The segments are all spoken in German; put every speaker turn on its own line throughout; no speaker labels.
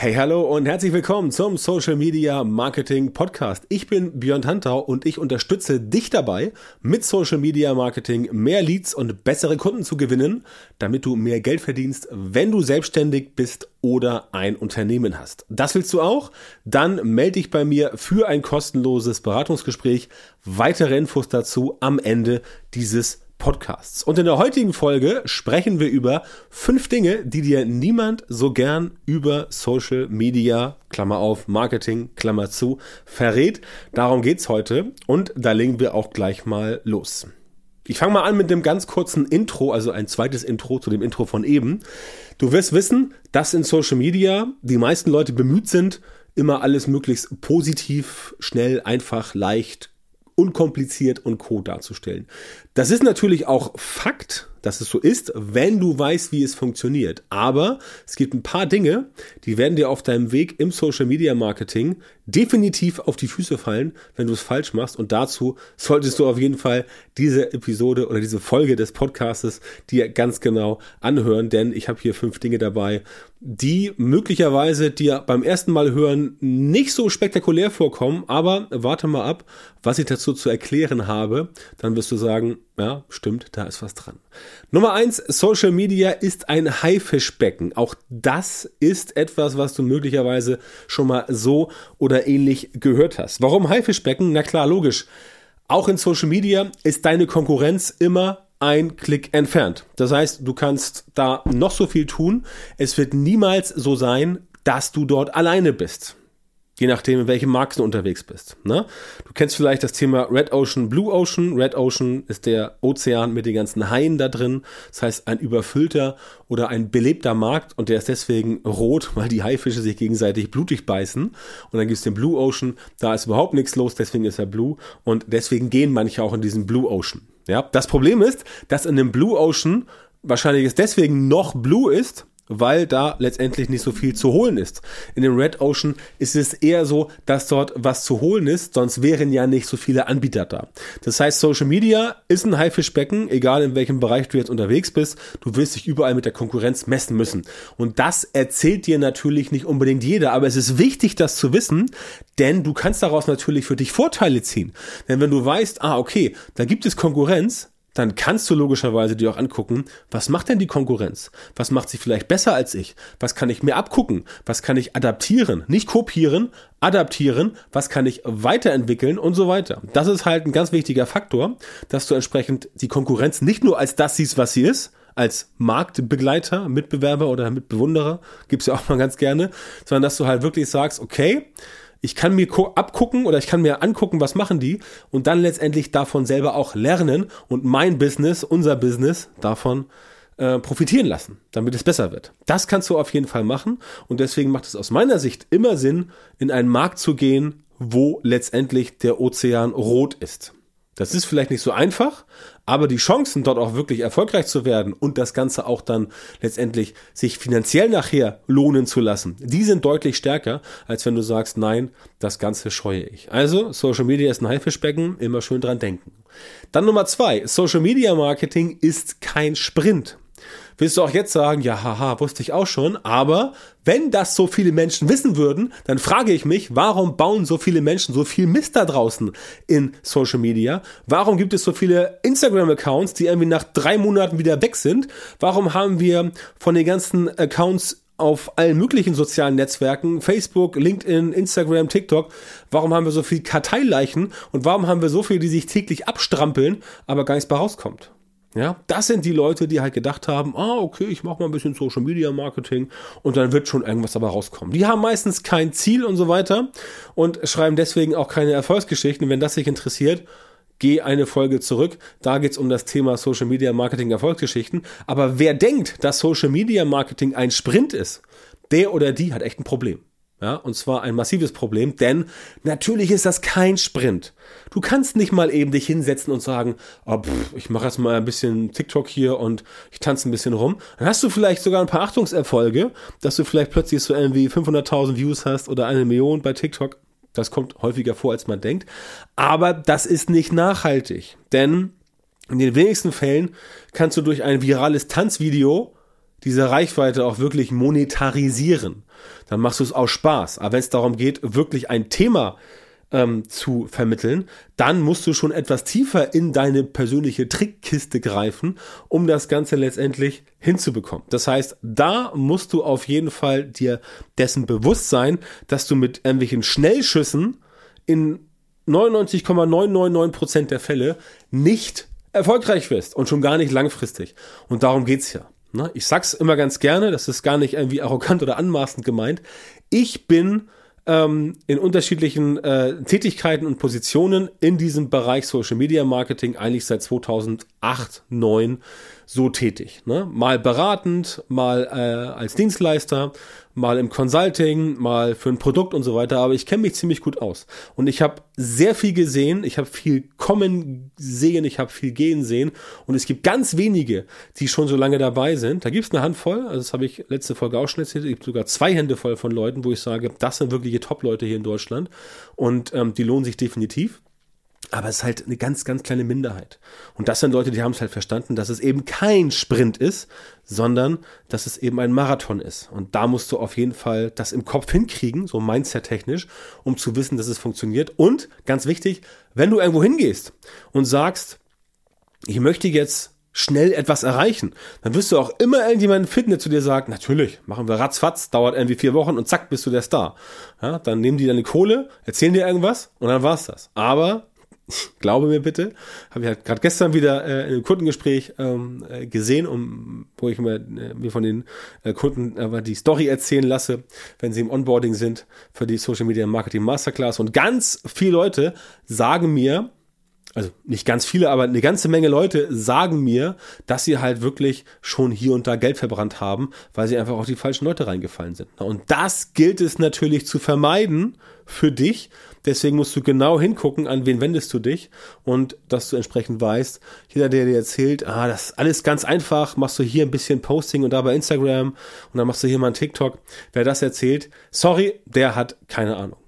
Hey, hallo und herzlich willkommen zum Social Media Marketing Podcast. Ich bin Björn Tantau und ich unterstütze dich dabei, mit Social Media Marketing mehr Leads und bessere Kunden zu gewinnen, damit du mehr Geld verdienst, wenn du selbstständig bist oder ein Unternehmen hast. Das willst du auch? Dann melde dich bei mir für ein kostenloses Beratungsgespräch. Weitere Infos dazu am Ende dieses Podcasts. Und in der heutigen Folge sprechen wir über fünf Dinge, die dir niemand so gern über Social Media, Klammer auf, Marketing, Klammer zu, verrät. Darum geht's heute und da legen wir auch gleich mal los. Ich fange mal an mit dem ganz kurzen Intro, also ein zweites Intro zu dem Intro von eben. Du wirst wissen, dass in Social Media die meisten Leute bemüht sind, immer alles möglichst positiv, schnell, einfach, leicht, unkompliziert und co darzustellen. Das ist natürlich auch Fakt, dass es so ist, wenn du weißt, wie es funktioniert. Aber es gibt ein paar Dinge, die werden dir auf deinem Weg im Social Media Marketing definitiv auf die Füße fallen, wenn du es falsch machst. Und dazu solltest du auf jeden Fall diese Episode oder diese Folge des Podcastes dir ganz genau anhören, denn ich habe hier fünf Dinge dabei, die möglicherweise dir beim ersten Mal hören nicht so spektakulär vorkommen, aber warte mal ab, was ich dazu zu erklären habe, dann wirst du sagen, ja, stimmt, da ist was dran. Nummer eins, Social Media ist ein Haifischbecken. Auch das ist etwas, was du möglicherweise schon mal so oder ähnlich gehört hast. Warum Haifischbecken? Na klar, logisch. Auch in Social Media ist deine Konkurrenz immer ein Klick entfernt. Das heißt, du kannst da noch so viel tun. Es wird niemals so sein, dass du dort alleine bist. Je nachdem, in welchem Markt du unterwegs bist. Ne? Du kennst vielleicht das Thema Red Ocean, Blue Ocean. Red Ocean ist der Ozean mit den ganzen Haien da drin. Das heißt, ein überfüllter oder ein belebter Markt und der ist deswegen rot, weil die Haifische sich gegenseitig blutig beißen. Und dann gibt es den Blue Ocean, da ist überhaupt nichts los, deswegen ist er blue. Und deswegen gehen manche auch in diesen Blue Ocean. Ja, das Problem ist, dass in dem Blue Ocean wahrscheinlich es deswegen noch blue ist, weil da letztendlich nicht so viel zu holen ist. In dem Red Ocean ist es eher so, dass dort was zu holen ist, sonst wären ja nicht so viele Anbieter da. Das heißt, Social Media ist ein Haifischbecken, egal in welchem Bereich du jetzt unterwegs bist, du wirst dich überall mit der Konkurrenz messen müssen. Und das erzählt dir natürlich nicht unbedingt jeder, aber es ist wichtig, das zu wissen, denn du kannst daraus natürlich für dich Vorteile ziehen. Denn wenn du weißt, ah, okay, da gibt es Konkurrenz, dann kannst du logischerweise dir auch angucken, was macht denn die Konkurrenz? Was macht sie vielleicht besser als ich? Was kann ich mir abgucken? Was kann ich adaptieren? Nicht kopieren, adaptieren, was kann ich weiterentwickeln und so weiter. Das ist halt ein ganz wichtiger Faktor, dass du entsprechend die Konkurrenz nicht nur als das siehst, was sie ist, als Marktbegleiter, Mitbewerber oder Mitbewunderer, gibt's ja auch mal ganz gerne, sondern dass du halt wirklich sagst, okay, ich kann mir abgucken oder ich kann mir angucken, was machen die und dann letztendlich davon selber auch lernen und mein Business, unser Business davon äh, profitieren lassen, damit es besser wird. Das kannst du auf jeden Fall machen und deswegen macht es aus meiner Sicht immer Sinn, in einen Markt zu gehen, wo letztendlich der Ozean rot ist. Das ist vielleicht nicht so einfach, aber die Chancen, dort auch wirklich erfolgreich zu werden und das Ganze auch dann letztendlich sich finanziell nachher lohnen zu lassen, die sind deutlich stärker, als wenn du sagst, nein, das Ganze scheue ich. Also, Social Media ist ein Haifischbecken, immer schön dran denken. Dann Nummer zwei, Social Media Marketing ist kein Sprint. Willst du auch jetzt sagen, ja, haha, wusste ich auch schon, aber wenn das so viele Menschen wissen würden, dann frage ich mich, warum bauen so viele Menschen so viel Mist da draußen in Social Media? Warum gibt es so viele Instagram-Accounts, die irgendwie nach drei Monaten wieder weg sind? Warum haben wir von den ganzen Accounts auf allen möglichen sozialen Netzwerken, Facebook, LinkedIn, Instagram, TikTok, warum haben wir so viel Karteileichen und warum haben wir so viele, die sich täglich abstrampeln, aber gar nichts bei rauskommt? Ja, das sind die Leute, die halt gedacht haben, ah, okay, ich mache mal ein bisschen Social Media Marketing und dann wird schon irgendwas dabei rauskommen. Die haben meistens kein Ziel und so weiter und schreiben deswegen auch keine Erfolgsgeschichten. Wenn das sich interessiert, geh eine Folge zurück. Da geht's um das Thema Social Media Marketing Erfolgsgeschichten. Aber wer denkt, dass Social Media Marketing ein Sprint ist, der oder die hat echt ein Problem. Ja, und zwar ein massives Problem, denn natürlich ist das kein Sprint. Du kannst nicht mal eben dich hinsetzen und sagen, oh, pff, ich mache jetzt mal ein bisschen TikTok hier und ich tanze ein bisschen rum. Dann hast du vielleicht sogar ein paar Achtungserfolge, dass du vielleicht plötzlich so irgendwie 500.000 Views hast oder eine Million bei TikTok. Das kommt häufiger vor, als man denkt. Aber das ist nicht nachhaltig, denn in den wenigsten Fällen kannst du durch ein virales Tanzvideo diese Reichweite auch wirklich monetarisieren, dann machst du es aus Spaß. Aber wenn es darum geht, wirklich ein Thema ähm, zu vermitteln, dann musst du schon etwas tiefer in deine persönliche Trickkiste greifen, um das Ganze letztendlich hinzubekommen. Das heißt, da musst du auf jeden Fall dir dessen bewusst sein, dass du mit irgendwelchen Schnellschüssen in 99,999% der Fälle nicht erfolgreich wirst und schon gar nicht langfristig. Und darum geht's ja. Ne? Ich sag's immer ganz gerne, das ist gar nicht irgendwie arrogant oder anmaßend gemeint. Ich bin ähm, in unterschiedlichen äh, Tätigkeiten und Positionen in diesem Bereich Social Media Marketing eigentlich seit 2008, 2009 so tätig. Ne? Mal beratend, mal äh, als Dienstleister, mal im Consulting, mal für ein Produkt und so weiter. Aber ich kenne mich ziemlich gut aus. Und ich habe sehr viel gesehen, ich habe viel kommen sehen, ich habe viel gehen sehen. Und es gibt ganz wenige, die schon so lange dabei sind. Da gibt es eine Handvoll, also das habe ich letzte Folge auch schon erzählt. Es gibt sogar zwei Hände voll von Leuten, wo ich sage, das sind wirkliche Top-Leute hier in Deutschland. Und ähm, die lohnen sich definitiv. Aber es ist halt eine ganz, ganz kleine Minderheit. Und das sind Leute, die haben es halt verstanden, dass es eben kein Sprint ist, sondern dass es eben ein Marathon ist. Und da musst du auf jeden Fall das im Kopf hinkriegen, so mindset-technisch, um zu wissen, dass es funktioniert. Und ganz wichtig, wenn du irgendwo hingehst und sagst, ich möchte jetzt schnell etwas erreichen, dann wirst du auch immer irgendjemanden finden, der zu dir sagt, natürlich, machen wir ratzfatz, dauert irgendwie vier Wochen und zack, bist du der Star. Ja, dann nehmen die deine Kohle, erzählen dir irgendwas und dann war's das. Aber glaube mir bitte, habe ich halt gerade gestern wieder äh, in einem Kundengespräch ähm, äh, gesehen, um, wo ich mir, äh, mir von den äh, Kunden äh, die Story erzählen lasse, wenn sie im Onboarding sind für die Social Media Marketing Masterclass. Und ganz viele Leute sagen mir, also nicht ganz viele, aber eine ganze Menge Leute sagen mir, dass sie halt wirklich schon hier und da Geld verbrannt haben, weil sie einfach auf die falschen Leute reingefallen sind. Und das gilt es natürlich zu vermeiden für dich. Deswegen musst du genau hingucken, an wen wendest du dich und dass du entsprechend weißt, jeder, der dir erzählt, ah, das ist alles ganz einfach, machst du hier ein bisschen Posting und da bei Instagram und dann machst du hier mal ein TikTok. Wer das erzählt, sorry, der hat keine Ahnung.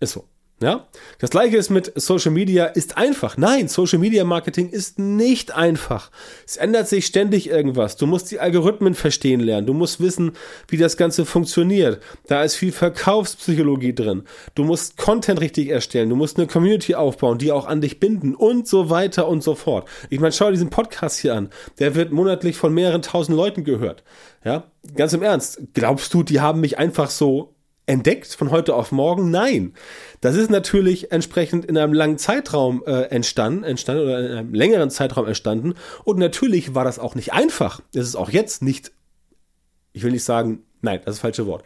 Ist so. Ja? Das gleiche ist mit Social Media ist einfach. Nein, Social Media Marketing ist nicht einfach. Es ändert sich ständig irgendwas. Du musst die Algorithmen verstehen lernen. Du musst wissen, wie das Ganze funktioniert. Da ist viel Verkaufspsychologie drin. Du musst Content richtig erstellen. Du musst eine Community aufbauen, die auch an dich binden und so weiter und so fort. Ich meine, schau diesen Podcast hier an. Der wird monatlich von mehreren tausend Leuten gehört. Ja? Ganz im Ernst. Glaubst du, die haben mich einfach so entdeckt von heute auf morgen? Nein. Das ist natürlich entsprechend in einem langen Zeitraum äh, entstanden, entstanden oder in einem längeren Zeitraum entstanden. Und natürlich war das auch nicht einfach. Es ist auch jetzt nicht, ich will nicht sagen, nein, das ist das falsche Wort.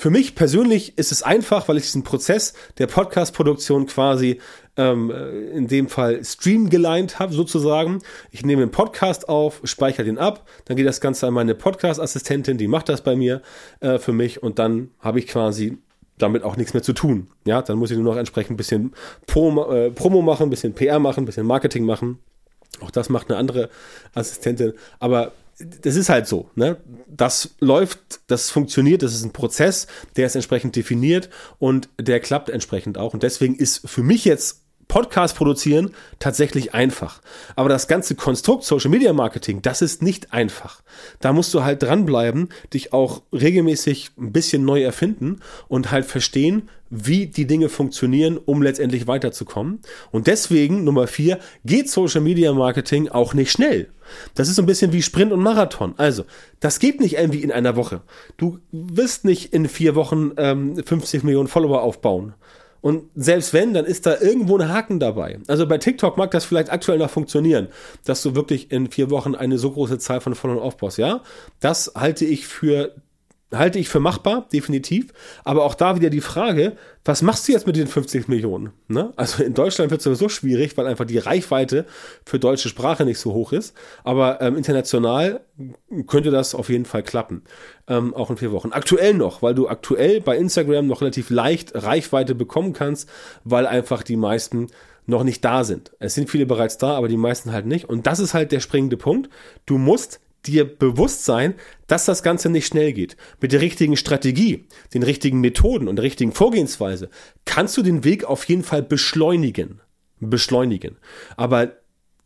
Für mich persönlich ist es einfach, weil ich diesen Prozess der Podcast-Produktion quasi ähm, in dem Fall streamgeleint habe, sozusagen. Ich nehme einen Podcast auf, speichere den ab, dann geht das Ganze an meine Podcast-Assistentin, die macht das bei mir äh, für mich und dann habe ich quasi damit auch nichts mehr zu tun. Ja, dann muss ich nur noch entsprechend ein bisschen Pro, äh, Promo machen, ein bisschen PR machen, ein bisschen Marketing machen. Auch das macht eine andere Assistentin. Aber das ist halt so, ne? Das läuft, das funktioniert, das ist ein Prozess, der ist entsprechend definiert und der klappt entsprechend auch. Und deswegen ist für mich jetzt Podcast produzieren tatsächlich einfach. Aber das ganze Konstrukt Social Media Marketing, das ist nicht einfach. Da musst du halt dranbleiben, dich auch regelmäßig ein bisschen neu erfinden und halt verstehen, wie die Dinge funktionieren, um letztendlich weiterzukommen. Und deswegen, Nummer vier, geht Social Media Marketing auch nicht schnell. Das ist so ein bisschen wie Sprint und Marathon. Also, das geht nicht irgendwie in einer Woche. Du wirst nicht in vier Wochen ähm, 50 Millionen Follower aufbauen. Und selbst wenn, dann ist da irgendwo ein Haken dabei. Also bei TikTok mag das vielleicht aktuell noch funktionieren, dass du wirklich in vier Wochen eine so große Zahl von Followern aufbaust. Ja, das halte ich für halte ich für machbar, definitiv. Aber auch da wieder die Frage, was machst du jetzt mit den 50 Millionen? Ne? Also in Deutschland wird es sowieso schwierig, weil einfach die Reichweite für deutsche Sprache nicht so hoch ist. Aber ähm, international könnte das auf jeden Fall klappen. Ähm, auch in vier Wochen. Aktuell noch, weil du aktuell bei Instagram noch relativ leicht Reichweite bekommen kannst, weil einfach die meisten noch nicht da sind. Es sind viele bereits da, aber die meisten halt nicht. Und das ist halt der springende Punkt. Du musst dir bewusst sein, dass das Ganze nicht schnell geht. Mit der richtigen Strategie, den richtigen Methoden und der richtigen Vorgehensweise kannst du den Weg auf jeden Fall beschleunigen. Beschleunigen. Aber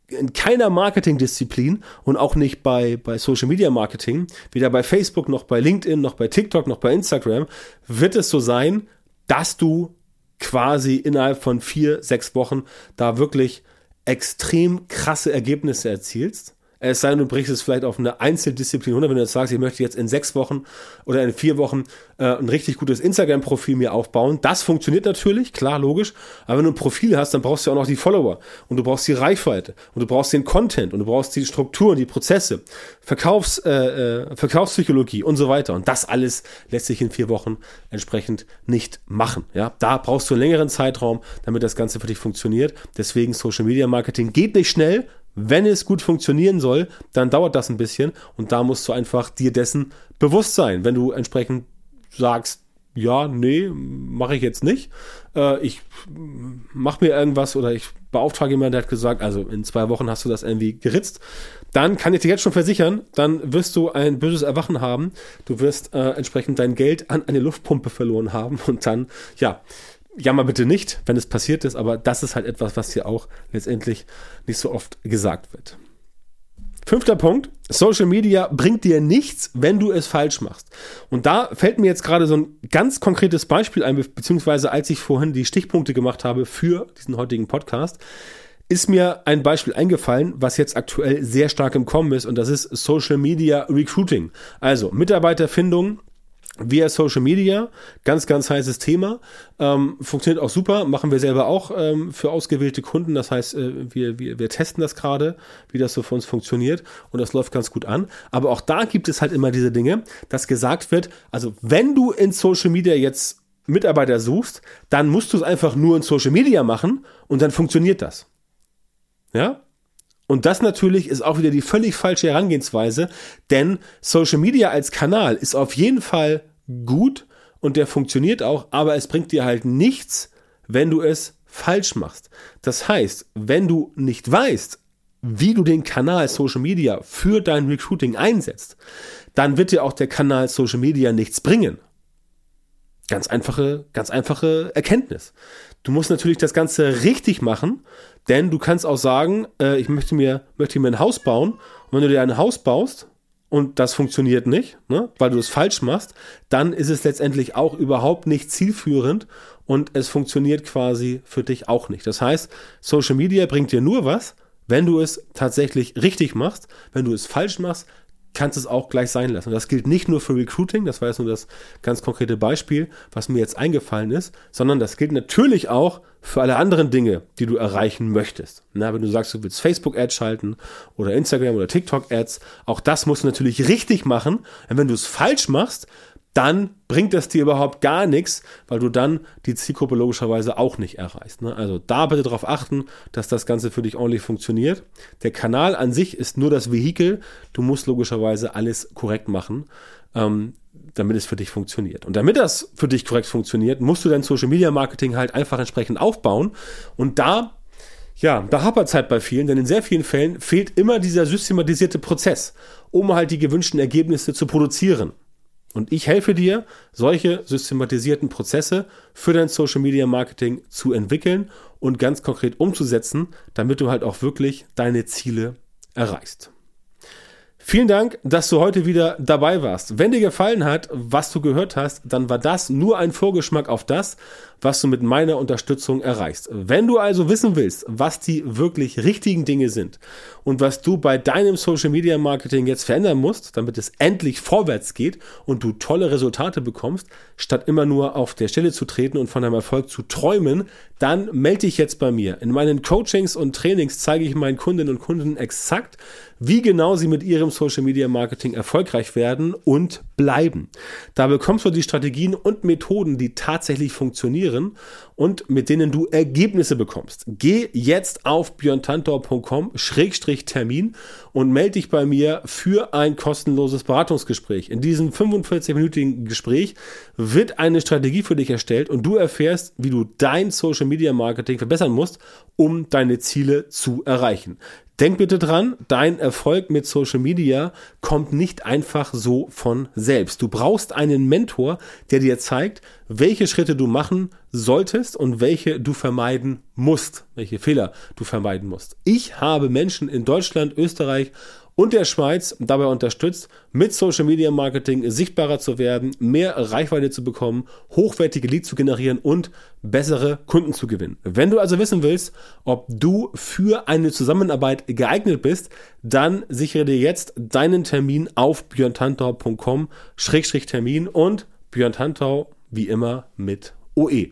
in keiner Marketingdisziplin und auch nicht bei, bei Social Media Marketing, weder bei Facebook noch bei LinkedIn noch bei TikTok noch bei Instagram, wird es so sein, dass du quasi innerhalb von vier, sechs Wochen da wirklich extrem krasse Ergebnisse erzielst es sei denn, du brichst es vielleicht auf eine Einzeldisziplin runter, wenn du jetzt sagst, ich möchte jetzt in sechs Wochen oder in vier Wochen äh, ein richtig gutes Instagram-Profil mir aufbauen. Das funktioniert natürlich, klar, logisch. Aber wenn du ein Profil hast, dann brauchst du auch noch die Follower und du brauchst die Reichweite und du brauchst den Content und du brauchst die Strukturen, die Prozesse, Verkaufs, äh, äh, Verkaufspsychologie und so weiter. Und das alles lässt sich in vier Wochen entsprechend nicht machen. Ja, da brauchst du einen längeren Zeitraum, damit das Ganze für dich funktioniert. Deswegen Social Media Marketing geht nicht schnell, wenn es gut funktionieren soll, dann dauert das ein bisschen und da musst du einfach dir dessen bewusst sein. Wenn du entsprechend sagst, ja, nee, mache ich jetzt nicht. Äh, ich mache mir irgendwas oder ich beauftrage jemanden, der hat gesagt, also in zwei Wochen hast du das irgendwie geritzt. Dann kann ich dir jetzt schon versichern, dann wirst du ein böses Erwachen haben. Du wirst äh, entsprechend dein Geld an eine Luftpumpe verloren haben und dann, ja, jammer bitte nicht, wenn es passiert ist, aber das ist halt etwas, was hier auch letztendlich nicht so oft gesagt wird. Fünfter Punkt. Social Media bringt dir nichts, wenn du es falsch machst. Und da fällt mir jetzt gerade so ein ganz konkretes Beispiel ein, beziehungsweise als ich vorhin die Stichpunkte gemacht habe für diesen heutigen Podcast, ist mir ein Beispiel eingefallen, was jetzt aktuell sehr stark im Kommen ist, und das ist Social Media Recruiting. Also Mitarbeiterfindung, via Social Media, ganz, ganz heißes Thema. Ähm, funktioniert auch super, machen wir selber auch ähm, für ausgewählte Kunden. Das heißt, äh, wir, wir, wir testen das gerade, wie das so für uns funktioniert und das läuft ganz gut an. Aber auch da gibt es halt immer diese Dinge, dass gesagt wird, also wenn du in Social Media jetzt Mitarbeiter suchst, dann musst du es einfach nur in Social Media machen und dann funktioniert das. Ja, und das natürlich ist auch wieder die völlig falsche Herangehensweise, denn Social Media als Kanal ist auf jeden Fall gut und der funktioniert auch, aber es bringt dir halt nichts, wenn du es falsch machst. Das heißt, wenn du nicht weißt, wie du den Kanal Social Media für dein Recruiting einsetzt, dann wird dir auch der Kanal Social Media nichts bringen. Ganz einfache, ganz einfache Erkenntnis. Du musst natürlich das Ganze richtig machen, denn du kannst auch sagen, äh, ich möchte mir, möchte mir ein Haus bauen. Und wenn du dir ein Haus baust und das funktioniert nicht, ne, weil du es falsch machst, dann ist es letztendlich auch überhaupt nicht zielführend und es funktioniert quasi für dich auch nicht. Das heißt, Social Media bringt dir nur was, wenn du es tatsächlich richtig machst. Wenn du es falsch machst, kannst es auch gleich sein lassen. Und das gilt nicht nur für Recruiting, das war jetzt nur das ganz konkrete Beispiel, was mir jetzt eingefallen ist, sondern das gilt natürlich auch für alle anderen Dinge, die du erreichen möchtest. Na, wenn du sagst, du willst Facebook-Ads schalten oder Instagram oder TikTok-Ads, auch das musst du natürlich richtig machen. Und wenn du es falsch machst, dann bringt das dir überhaupt gar nichts, weil du dann die Zielgruppe logischerweise auch nicht erreichst. Ne? Also da bitte darauf achten, dass das Ganze für dich ordentlich funktioniert. Der Kanal an sich ist nur das Vehikel. Du musst logischerweise alles korrekt machen, ähm, damit es für dich funktioniert. Und damit das für dich korrekt funktioniert, musst du dein Social Media Marketing halt einfach entsprechend aufbauen. Und da ja, da hapert es halt bei vielen, denn in sehr vielen Fällen fehlt immer dieser systematisierte Prozess, um halt die gewünschten Ergebnisse zu produzieren. Und ich helfe dir, solche systematisierten Prozesse für dein Social Media Marketing zu entwickeln und ganz konkret umzusetzen, damit du halt auch wirklich deine Ziele erreichst. Vielen Dank, dass du heute wieder dabei warst. Wenn dir gefallen hat, was du gehört hast, dann war das nur ein Vorgeschmack auf das, was du mit meiner Unterstützung erreichst. Wenn du also wissen willst, was die wirklich richtigen Dinge sind und was du bei deinem Social Media Marketing jetzt verändern musst, damit es endlich vorwärts geht und du tolle Resultate bekommst, statt immer nur auf der Stelle zu treten und von deinem Erfolg zu träumen, dann melde dich jetzt bei mir. In meinen Coachings und Trainings zeige ich meinen Kundinnen und Kunden exakt, wie genau sie mit ihrem Social Media Marketing erfolgreich werden und bleiben. Da bekommst du die Strategien und Methoden, die tatsächlich funktionieren und mit denen du Ergebnisse bekommst. Geh jetzt auf björntantor.com-termin und melde dich bei mir für ein kostenloses Beratungsgespräch. In diesem 45-minütigen Gespräch wird eine Strategie für dich erstellt und du erfährst, wie du dein Social Media Marketing verbessern musst, um deine Ziele zu erreichen. Denk bitte dran, dein Erfolg mit Social Media kommt nicht einfach so von selbst. Du brauchst einen Mentor, der dir zeigt, welche Schritte du machen solltest und welche du vermeiden musst, welche Fehler du vermeiden musst. Ich habe Menschen in Deutschland, Österreich und der Schweiz dabei unterstützt, mit Social Media Marketing sichtbarer zu werden, mehr Reichweite zu bekommen, hochwertige Leads zu generieren und bessere Kunden zu gewinnen. Wenn du also wissen willst, ob du für eine Zusammenarbeit geeignet bist, dann sichere dir jetzt deinen Termin auf björntantau.com-termin und Björn Tantau wie immer mit OE.